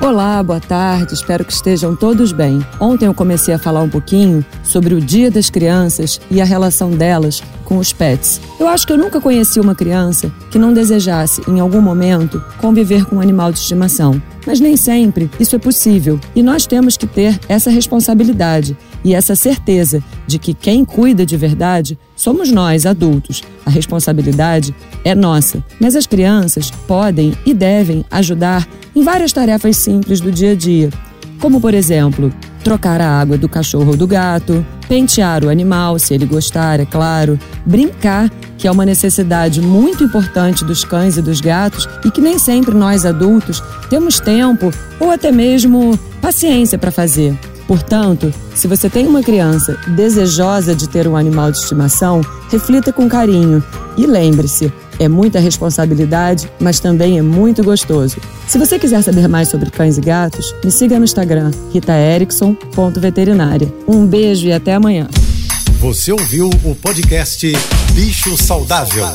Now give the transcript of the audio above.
Olá, boa tarde, espero que estejam todos bem. Ontem eu comecei a falar um pouquinho sobre o Dia das Crianças e a relação delas com os pets. Eu acho que eu nunca conheci uma criança que não desejasse, em algum momento, conviver com um animal de estimação. Mas nem sempre isso é possível e nós temos que ter essa responsabilidade e essa certeza de que quem cuida de verdade somos nós, adultos. A responsabilidade é nossa, mas as crianças podem e devem ajudar em várias tarefas simples do dia a dia, como por exemplo, trocar a água do cachorro ou do gato, pentear o animal, se ele gostar, é claro, brincar, que é uma necessidade muito importante dos cães e dos gatos e que nem sempre nós adultos temos tempo ou até mesmo paciência para fazer. Portanto, se você tem uma criança desejosa de ter um animal de estimação, reflita com carinho e lembre-se, é muita responsabilidade, mas também é muito gostoso. Se você quiser saber mais sobre cães e gatos, me siga no Instagram, ritaerickson.veterinária. Um beijo e até amanhã. Você ouviu o podcast Bicho Saudável.